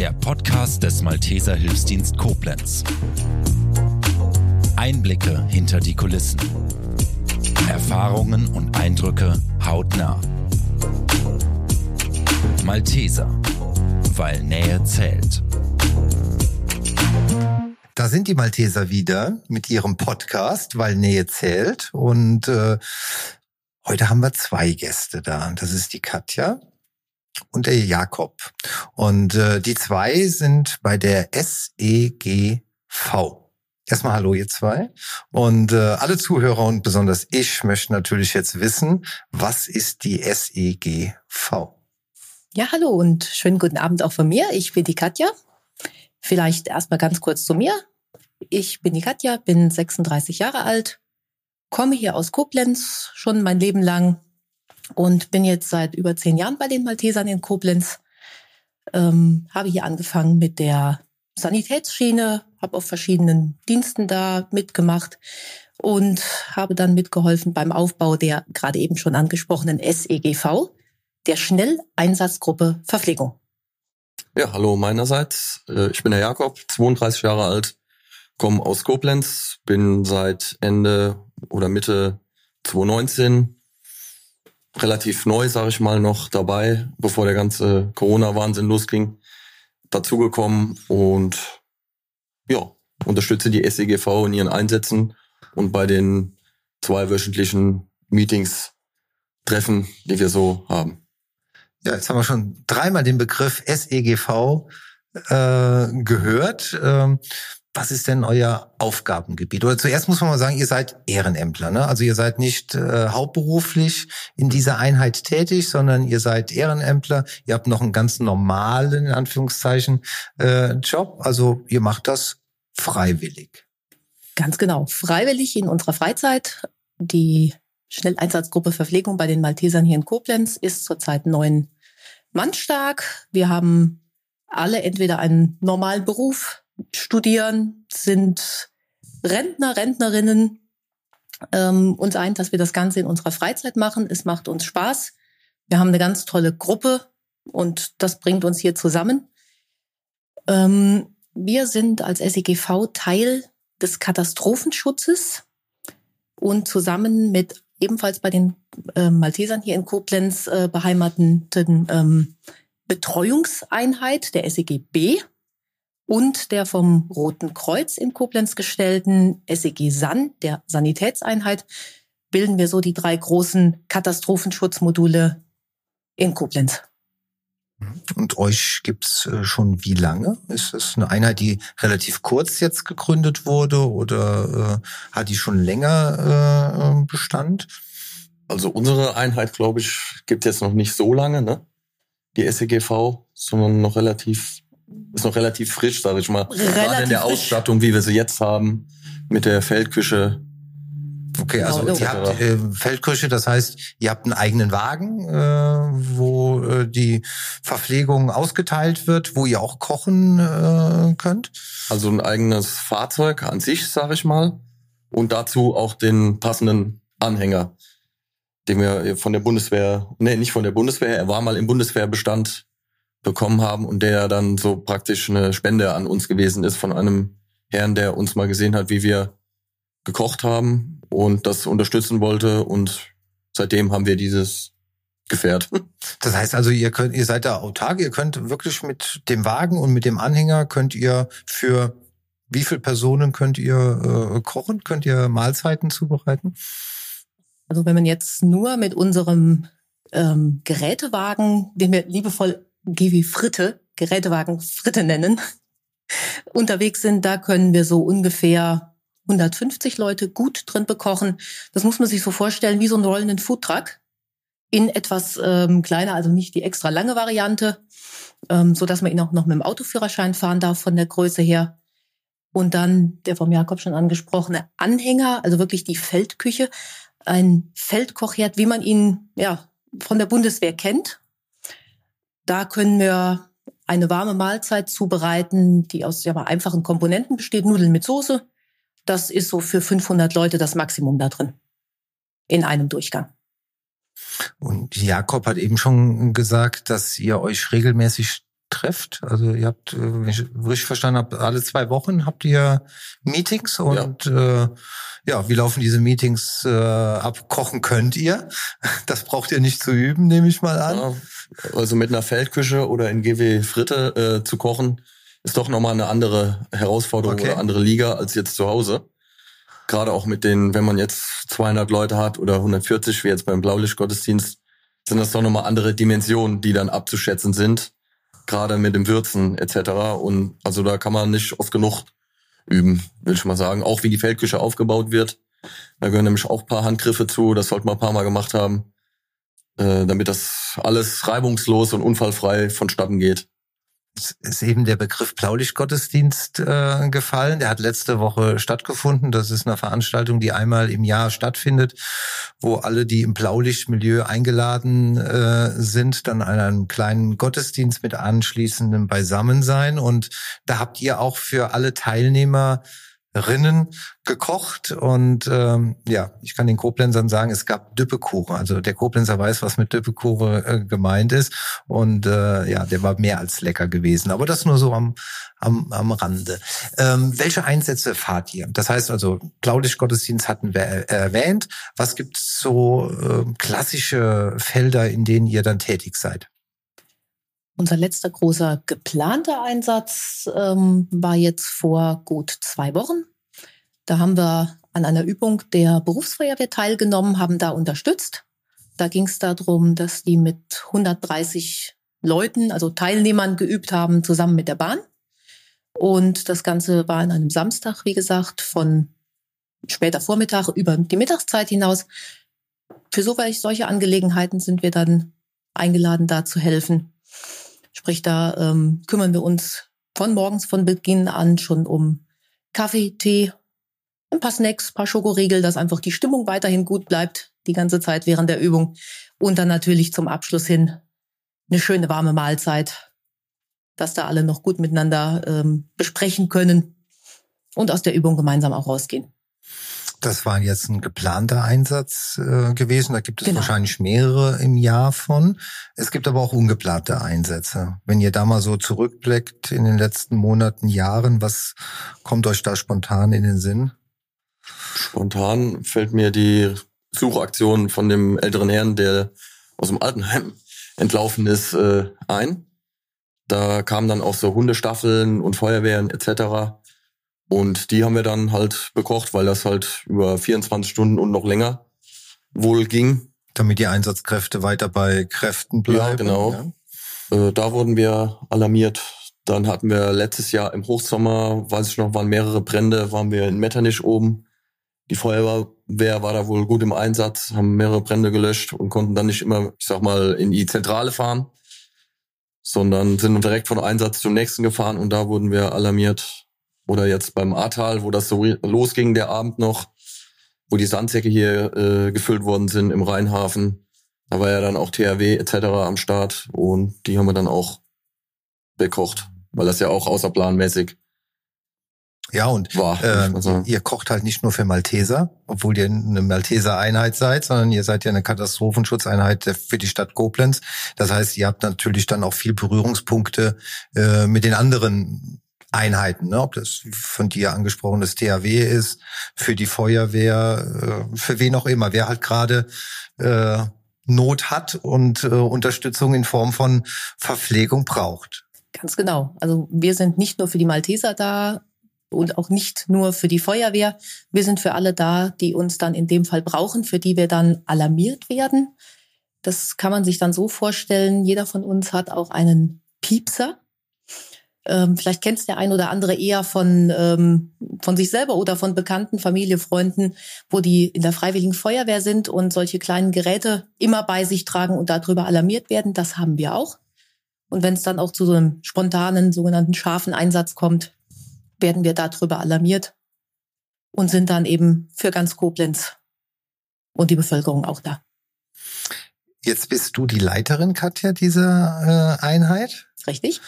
der Podcast des Malteser Hilfsdienst Koblenz. Einblicke hinter die Kulissen. Erfahrungen und Eindrücke hautnah. Malteser, weil Nähe zählt. Da sind die Malteser wieder mit ihrem Podcast, weil Nähe zählt. Und äh, heute haben wir zwei Gäste da. Das ist die Katja und der Jakob. Und äh, die zwei sind bei der SEGV. Erstmal hallo ihr zwei. Und äh, alle Zuhörer und besonders ich möchten natürlich jetzt wissen, was ist die SEGV? Ja, hallo und schönen guten Abend auch von mir. Ich bin die Katja. Vielleicht erstmal ganz kurz zu mir. Ich bin die Katja, bin 36 Jahre alt, komme hier aus Koblenz schon mein Leben lang und bin jetzt seit über zehn Jahren bei den Maltesern in Koblenz. Ähm, habe hier angefangen mit der Sanitätsschiene, habe auf verschiedenen Diensten da mitgemacht und habe dann mitgeholfen beim Aufbau der gerade eben schon angesprochenen SEGV, der Schnelleinsatzgruppe Verpflegung. Ja, hallo meinerseits. Äh, ich bin der Jakob, 32 Jahre alt, komme aus Koblenz, bin seit Ende oder Mitte 2019 relativ neu, sage ich mal, noch dabei, bevor der ganze Corona-Wahnsinn losging, dazugekommen und ja, unterstütze die SEGV in ihren Einsätzen und bei den zweiwöchentlichen Meetings, Treffen, die wir so haben. Ja, jetzt haben wir schon dreimal den Begriff SEGV äh, gehört. Ähm, was ist denn euer Aufgabengebiet? Oder zuerst muss man mal sagen, ihr seid Ehrenämtler. Ne? Also ihr seid nicht äh, hauptberuflich in dieser Einheit tätig, sondern ihr seid Ehrenämtler. Ihr habt noch einen ganz normalen, in Anführungszeichen, äh, Job. Also ihr macht das freiwillig. Ganz genau. Freiwillig in unserer Freizeit. Die Schnelleinsatzgruppe Verpflegung bei den Maltesern hier in Koblenz ist zurzeit neun Mann stark. Wir haben alle entweder einen normalen Beruf, studieren, sind Rentner, Rentnerinnen. Ähm, uns eint, dass wir das Ganze in unserer Freizeit machen. Es macht uns Spaß. Wir haben eine ganz tolle Gruppe und das bringt uns hier zusammen. Ähm, wir sind als SEGV Teil des Katastrophenschutzes und zusammen mit ebenfalls bei den äh, Maltesern hier in Koblenz äh, beheimateten ähm, Betreuungseinheit der SEGB und der vom Roten Kreuz in Koblenz gestellten SEG SAN, der Sanitätseinheit, bilden wir so die drei großen Katastrophenschutzmodule in Koblenz. Und euch gibt's äh, schon wie lange? Ist es eine Einheit, die relativ kurz jetzt gegründet wurde oder äh, hat die schon länger äh, Bestand? Also unsere Einheit, glaube ich, gibt jetzt noch nicht so lange, ne? Die SEGV, sondern noch relativ ist noch relativ frisch, sage ich mal. Relativ Gerade in der frisch. Ausstattung, wie wir sie jetzt haben, mit der Feldküche. Okay, also genau, ihr habt äh, Feldküche, das heißt, ihr habt einen eigenen Wagen, äh, wo äh, die Verpflegung ausgeteilt wird, wo ihr auch kochen äh, könnt. Also ein eigenes Fahrzeug an sich, sage ich mal, und dazu auch den passenden Anhänger, den wir von der Bundeswehr, nee, nicht von der Bundeswehr, er war mal im Bundeswehrbestand bekommen haben und der dann so praktisch eine Spende an uns gewesen ist von einem Herrn, der uns mal gesehen hat, wie wir gekocht haben und das unterstützen wollte und seitdem haben wir dieses Gefährt. Das heißt also, ihr könnt, ihr seid da autark, ihr könnt wirklich mit dem Wagen und mit dem Anhänger könnt ihr für wie viele Personen könnt ihr äh, kochen? Könnt ihr Mahlzeiten zubereiten? Also wenn man jetzt nur mit unserem ähm, Gerätewagen, den wir liebevoll wie Fritte, Gerätewagen Fritte nennen, unterwegs sind, da können wir so ungefähr 150 Leute gut drin bekochen. Das muss man sich so vorstellen wie so einen rollenden Foodtruck in etwas ähm, kleiner, also nicht die extra lange Variante, ähm, so dass man ihn auch noch mit dem Autoführerschein fahren darf von der Größe her. Und dann der vom Jakob schon angesprochene Anhänger, also wirklich die Feldküche, ein Feldkochherd, wie man ihn ja von der Bundeswehr kennt, da können wir eine warme Mahlzeit zubereiten, die aus ja, einfachen Komponenten besteht, Nudeln mit Soße. Das ist so für 500 Leute das Maximum da drin. In einem Durchgang. Und Jakob hat eben schon gesagt, dass ihr euch regelmäßig trefft. Also ihr habt, äh, wenn ich richtig verstanden habe, alle zwei Wochen habt ihr Meetings und ja, äh, ja wie laufen diese Meetings äh, ab? Kochen könnt ihr? Das braucht ihr nicht zu üben, nehme ich mal an. Ja, also mit einer Feldküche oder in GW Fritte äh, zu kochen, ist doch nochmal eine andere Herausforderung okay. oder andere Liga als jetzt zu Hause. Gerade auch mit den, wenn man jetzt 200 Leute hat oder 140, wie jetzt beim Blaulichtgottesdienst, sind das doch nochmal andere Dimensionen, die dann abzuschätzen sind. Gerade mit dem Würzen etc. Und also da kann man nicht oft genug üben, will ich mal sagen. Auch wie die Feldküche aufgebaut wird. Da gehören nämlich auch paar Handgriffe zu. Das sollte man ein paar Mal gemacht haben, äh, damit das alles reibungslos und unfallfrei vonstatten geht ist eben der Begriff Blaulichtgottesdienst äh, gefallen. Der hat letzte Woche stattgefunden. Das ist eine Veranstaltung, die einmal im Jahr stattfindet, wo alle, die im Blaulichtmilieu eingeladen äh, sind, dann an einem kleinen Gottesdienst mit anschließendem Beisammensein. Und da habt ihr auch für alle Teilnehmer Rinnen gekocht und ähm, ja, ich kann den Koblenzern sagen, es gab Düppekuchen. Also der Koblenzer weiß, was mit Düppekuchen äh, gemeint ist und äh, ja, der war mehr als lecker gewesen. Aber das nur so am am, am Rande. Ähm, welche Einsätze fahrt ihr? Das heißt also, Blaulicht-Gottesdienst hatten wir erwähnt. Was gibt's so äh, klassische Felder, in denen ihr dann tätig seid? Unser letzter großer geplanter Einsatz ähm, war jetzt vor gut zwei Wochen. Da haben wir an einer Übung der Berufsfeuerwehr teilgenommen, haben da unterstützt. Da ging es darum, dass die mit 130 Leuten, also Teilnehmern geübt haben, zusammen mit der Bahn. Und das Ganze war an einem Samstag, wie gesagt, von später Vormittag über die Mittagszeit hinaus. Für solche Angelegenheiten sind wir dann eingeladen, da zu helfen. Sprich, da ähm, kümmern wir uns von morgens von Beginn an schon um Kaffee, Tee, ein paar Snacks, ein paar Schokoriegel, dass einfach die Stimmung weiterhin gut bleibt, die ganze Zeit während der Übung. Und dann natürlich zum Abschluss hin eine schöne warme Mahlzeit, dass da alle noch gut miteinander ähm, besprechen können und aus der Übung gemeinsam auch rausgehen. Das war jetzt ein geplanter Einsatz äh, gewesen. Da gibt es genau. wahrscheinlich mehrere im Jahr von. Es gibt aber auch ungeplante Einsätze. Wenn ihr da mal so zurückblickt in den letzten Monaten, Jahren, was kommt euch da spontan in den Sinn? Spontan fällt mir die Suchaktion von dem älteren Herrn, der aus dem Altenheim entlaufen ist, äh, ein. Da kamen dann auch so Hundestaffeln und Feuerwehren etc. Und die haben wir dann halt bekocht, weil das halt über 24 Stunden und noch länger wohl ging. Damit die Einsatzkräfte weiter bei Kräften bleiben. Ja, genau. Ja. Äh, da wurden wir alarmiert. Dann hatten wir letztes Jahr im Hochsommer, weiß ich noch, waren mehrere Brände, waren wir in Metternich oben. Die Feuerwehr war da wohl gut im Einsatz, haben mehrere Brände gelöscht und konnten dann nicht immer, ich sag mal, in die Zentrale fahren, sondern sind direkt von Einsatz zum nächsten gefahren und da wurden wir alarmiert oder jetzt beim Ahrtal, wo das so losging, der Abend noch, wo die Sandsäcke hier äh, gefüllt worden sind im Rheinhafen. Da war ja dann auch THW etc. am Start und die haben wir dann auch bekocht, weil das ja auch außerplanmäßig ja, und war, äh, ihr kocht halt nicht nur für Malteser, obwohl ihr eine Malteser Einheit seid, sondern ihr seid ja eine Katastrophenschutzeinheit für die Stadt Koblenz. Das heißt, ihr habt natürlich dann auch viel Berührungspunkte äh, mit den anderen Einheiten, ne? ob das von dir angesprochenes THW ist, für die Feuerwehr, äh, für wen auch immer, wer halt gerade äh, Not hat und äh, Unterstützung in Form von Verpflegung braucht. Ganz genau. Also wir sind nicht nur für die Malteser da und auch nicht nur für die Feuerwehr. Wir sind für alle da, die uns dann in dem Fall brauchen, für die wir dann alarmiert werden. Das kann man sich dann so vorstellen. Jeder von uns hat auch einen Piepser. Ähm, vielleicht kennt es der ein oder andere eher von, ähm, von sich selber oder von Bekannten, Familie, Freunden, wo die in der Freiwilligen Feuerwehr sind und solche kleinen Geräte immer bei sich tragen und darüber alarmiert werden. Das haben wir auch. Und wenn es dann auch zu so einem spontanen, sogenannten scharfen Einsatz kommt, werden wir darüber alarmiert und sind dann eben für ganz Koblenz und die Bevölkerung auch da. Jetzt bist du die Leiterin, Katja, dieser äh, Einheit. Richtig.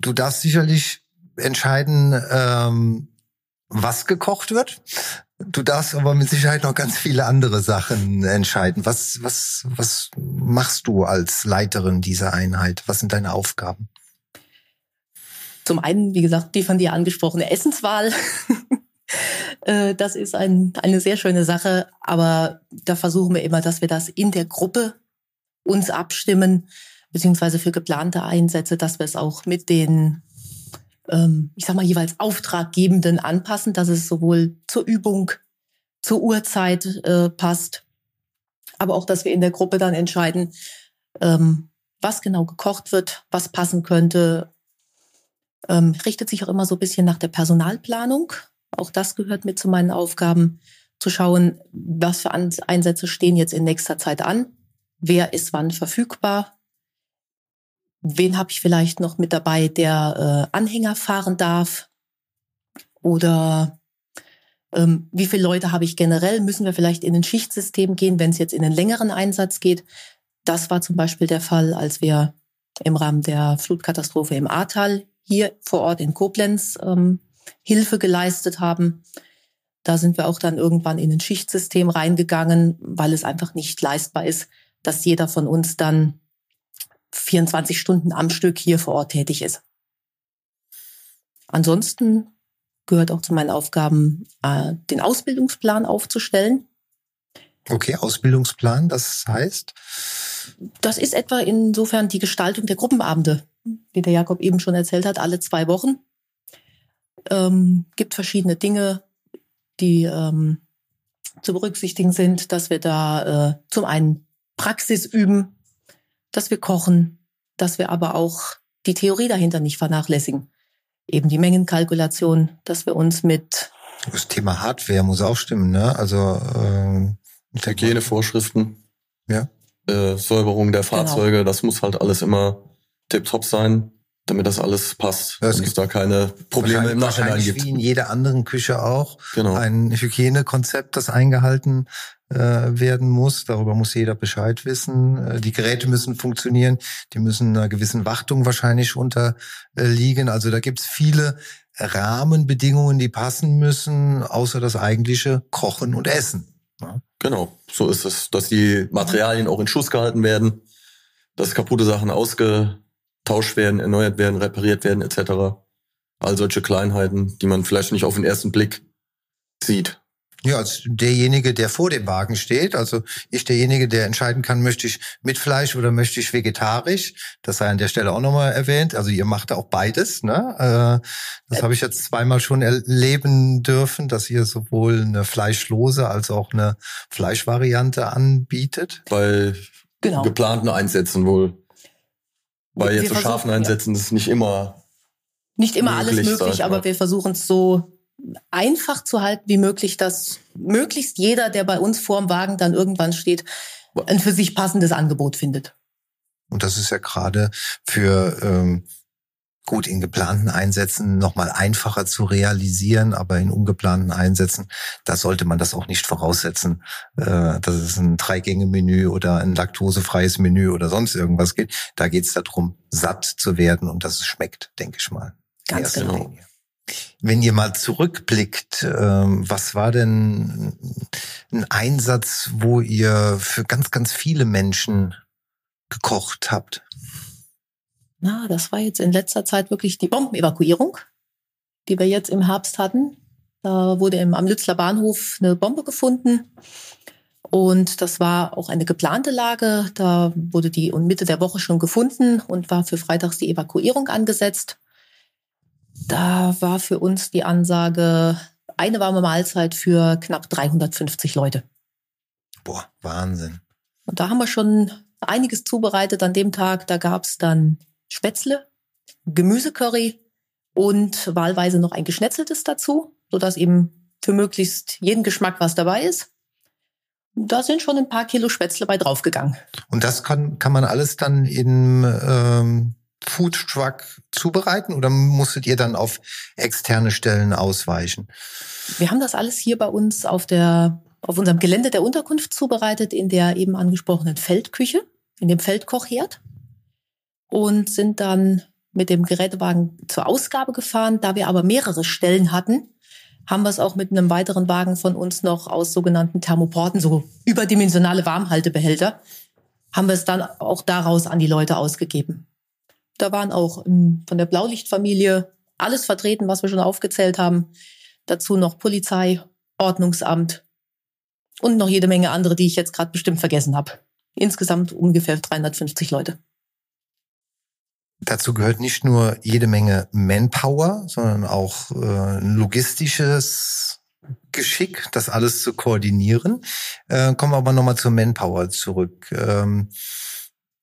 Du darfst sicherlich entscheiden, ähm, was gekocht wird. Du darfst aber mit Sicherheit noch ganz viele andere Sachen entscheiden. Was, was, was machst du als Leiterin dieser Einheit? Was sind deine Aufgaben? Zum einen, wie gesagt, die von dir angesprochene Essenswahl. Äh, das ist ein, eine sehr schöne Sache, aber da versuchen wir immer, dass wir das in der Gruppe uns abstimmen, beziehungsweise für geplante Einsätze, dass wir es auch mit den, ähm, ich sag mal, jeweils Auftraggebenden anpassen, dass es sowohl zur Übung, zur Uhrzeit äh, passt, aber auch, dass wir in der Gruppe dann entscheiden, ähm, was genau gekocht wird, was passen könnte, ähm, richtet sich auch immer so ein bisschen nach der Personalplanung. Auch das gehört mit zu meinen Aufgaben, zu schauen, was für Einsätze stehen jetzt in nächster Zeit an, wer ist wann verfügbar, wen habe ich vielleicht noch mit dabei, der äh, Anhänger fahren darf oder ähm, wie viele Leute habe ich generell, müssen wir vielleicht in ein Schichtsystem gehen, wenn es jetzt in einen längeren Einsatz geht. Das war zum Beispiel der Fall, als wir im Rahmen der Flutkatastrophe im Ahrtal hier vor Ort in Koblenz ähm, Hilfe geleistet haben. Da sind wir auch dann irgendwann in ein Schichtsystem reingegangen, weil es einfach nicht leistbar ist, dass jeder von uns dann 24 Stunden am Stück hier vor Ort tätig ist. Ansonsten gehört auch zu meinen Aufgaben, äh, den Ausbildungsplan aufzustellen. Okay, Ausbildungsplan, das heißt? Das ist etwa insofern die Gestaltung der Gruppenabende, wie der Jakob eben schon erzählt hat, alle zwei Wochen. Ähm, gibt verschiedene Dinge, die ähm, zu berücksichtigen sind, dass wir da äh, zum einen Praxis üben, dass wir kochen, dass wir aber auch die Theorie dahinter nicht vernachlässigen. Eben die Mengenkalkulation, dass wir uns mit das Thema Hardware muss auch stimmen, ne? Also ähm, Hygienevorschriften, ja, äh, Säuberung der genau. Fahrzeuge, genau. das muss halt alles immer tipptopp sein damit das alles passt ja, und es da keine Probleme im Nachhinein gibt. Wie in jeder anderen Küche auch. Genau. Ein Hygienekonzept, das eingehalten werden muss. Darüber muss jeder Bescheid wissen. Äh, die Geräte müssen funktionieren. Die müssen einer gewissen Wartung wahrscheinlich unterliegen. Also da gibt's viele Rahmenbedingungen, die passen müssen, außer das eigentliche Kochen und Essen. Genau, so ist es, dass die Materialien auch in Schuss gehalten werden, dass kaputte Sachen ausge tauscht werden, erneuert werden, repariert werden etc. All solche Kleinheiten, die man vielleicht nicht auf den ersten Blick sieht. Ja, als derjenige, der vor dem Wagen steht, also ich derjenige, der entscheiden kann, möchte ich mit Fleisch oder möchte ich vegetarisch. Das sei an der Stelle auch nochmal erwähnt. Also ihr macht auch beides. Ne? Äh, das habe ich jetzt zweimal schon erleben dürfen, dass ihr sowohl eine fleischlose als auch eine Fleischvariante anbietet. Bei genau. geplanten Einsätzen wohl. Weil jetzt so scharfen einsetzen, ja. ist nicht immer. Nicht immer möglich, alles möglich, aber wir versuchen es so einfach zu halten wie möglich, dass möglichst jeder, der bei uns vorm Wagen dann irgendwann steht, ein für sich passendes Angebot findet. Und das ist ja gerade für ähm, gut in geplanten Einsätzen nochmal einfacher zu realisieren, aber in ungeplanten Einsätzen, da sollte man das auch nicht voraussetzen, äh, dass es ein Dreigänge-Menü oder ein laktosefreies Menü oder sonst irgendwas geht. Da geht es darum, satt zu werden und dass es schmeckt, denke ich mal. Ganz genau. Wenn ihr mal zurückblickt, ähm, was war denn ein Einsatz, wo ihr für ganz, ganz viele Menschen gekocht habt? na, das war jetzt in letzter Zeit wirklich die Bombenevakuierung, die wir jetzt im Herbst hatten. Da wurde im, am Lützler Bahnhof eine Bombe gefunden. Und das war auch eine geplante Lage. Da wurde die Mitte der Woche schon gefunden und war für freitags die Evakuierung angesetzt. Da war für uns die Ansage eine warme Mahlzeit für knapp 350 Leute. Boah, Wahnsinn. Und da haben wir schon einiges zubereitet an dem Tag. Da gab es dann Spätzle, Gemüsecurry und wahlweise noch ein geschnetzeltes dazu, sodass eben für möglichst jeden Geschmack was dabei ist. Da sind schon ein paar Kilo Spätzle bei draufgegangen. Und das kann, kann man alles dann in ähm, Food Truck zubereiten oder musstet ihr dann auf externe Stellen ausweichen? Wir haben das alles hier bei uns auf der auf unserem Gelände der Unterkunft zubereitet in der eben angesprochenen Feldküche, in dem Feldkochherd und sind dann mit dem Gerätewagen zur Ausgabe gefahren. Da wir aber mehrere Stellen hatten, haben wir es auch mit einem weiteren Wagen von uns noch aus sogenannten Thermoporten, so überdimensionale Warmhaltebehälter, haben wir es dann auch daraus an die Leute ausgegeben. Da waren auch ähm, von der Blaulichtfamilie alles vertreten, was wir schon aufgezählt haben. Dazu noch Polizei, Ordnungsamt und noch jede Menge andere, die ich jetzt gerade bestimmt vergessen habe. Insgesamt ungefähr 350 Leute. Dazu gehört nicht nur jede Menge Manpower, sondern auch äh, logistisches Geschick, das alles zu koordinieren. Äh, kommen wir aber nochmal zur Manpower zurück. Ähm,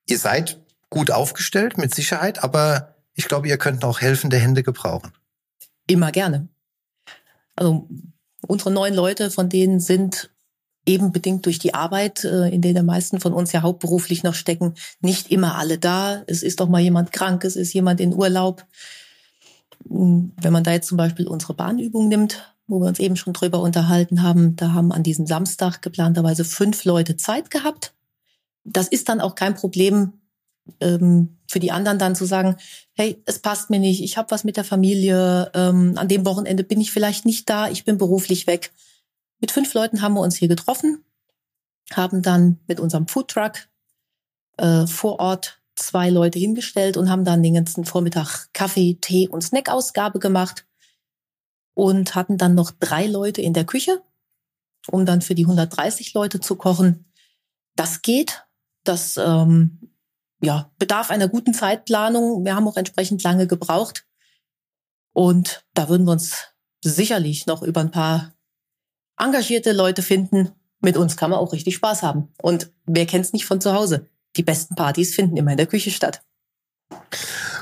ihr seid gut aufgestellt, mit Sicherheit, aber ich glaube, ihr könnt auch helfende Hände gebrauchen. Immer gerne. Also unsere neun Leute, von denen sind eben bedingt durch die Arbeit, äh, in der die meisten von uns ja hauptberuflich noch stecken, nicht immer alle da. Es ist doch mal jemand krank, es ist jemand in Urlaub. Hm, wenn man da jetzt zum Beispiel unsere Bahnübung nimmt, wo wir uns eben schon drüber unterhalten haben, da haben an diesem Samstag geplanterweise fünf Leute Zeit gehabt. Das ist dann auch kein Problem ähm, für die anderen dann zu sagen, hey, es passt mir nicht, ich habe was mit der Familie, ähm, an dem Wochenende bin ich vielleicht nicht da, ich bin beruflich weg mit fünf Leuten haben wir uns hier getroffen, haben dann mit unserem Foodtruck äh, vor Ort zwei Leute hingestellt und haben dann den ganzen Vormittag Kaffee, Tee und Snackausgabe gemacht und hatten dann noch drei Leute in der Küche, um dann für die 130 Leute zu kochen. Das geht. Das ähm, ja, bedarf einer guten Zeitplanung. Wir haben auch entsprechend lange gebraucht. Und da würden wir uns sicherlich noch über ein paar engagierte Leute finden. Mit uns kann man auch richtig Spaß haben. Und wer kennt's nicht von zu Hause? Die besten Partys finden immer in der Küche statt.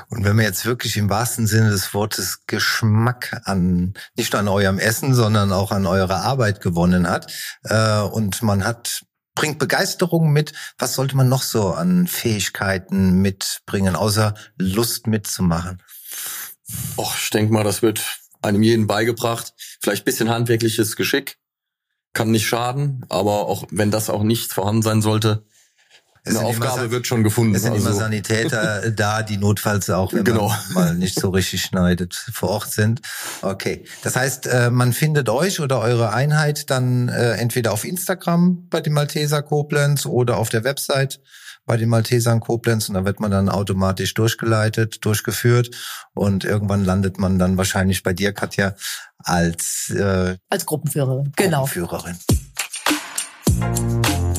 Und wenn man jetzt wirklich im wahrsten Sinne des Wortes Geschmack an, nicht nur an eurem Essen, sondern auch an eurer Arbeit gewonnen hat, äh, und man hat, bringt Begeisterung mit, was sollte man noch so an Fähigkeiten mitbringen, außer Lust mitzumachen? Och, ich denke mal, das wird einem jeden beigebracht. Vielleicht bisschen handwerkliches Geschick, kann nicht schaden, aber auch wenn das auch nicht vorhanden sein sollte, eine Aufgabe wird schon gefunden. Es sind also. immer Sanitäter da, die notfalls auch, wenn genau. man mal nicht so richtig schneidet, vor Ort sind. Okay. Das heißt, äh, man findet euch oder eure Einheit dann äh, entweder auf Instagram bei den Malteser Koblenz oder auf der Website bei den Maltesern Koblenz und da wird man dann automatisch durchgeleitet, durchgeführt und irgendwann landet man dann wahrscheinlich bei dir, Katja, als äh, als Gruppenführerin. Genau.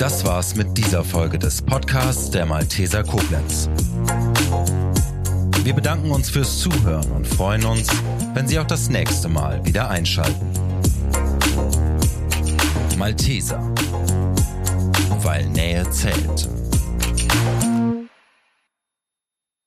Das war's mit dieser Folge des Podcasts der Malteser Koblenz. Wir bedanken uns fürs Zuhören und freuen uns, wenn Sie auch das nächste Mal wieder einschalten. Malteser, weil Nähe zählt.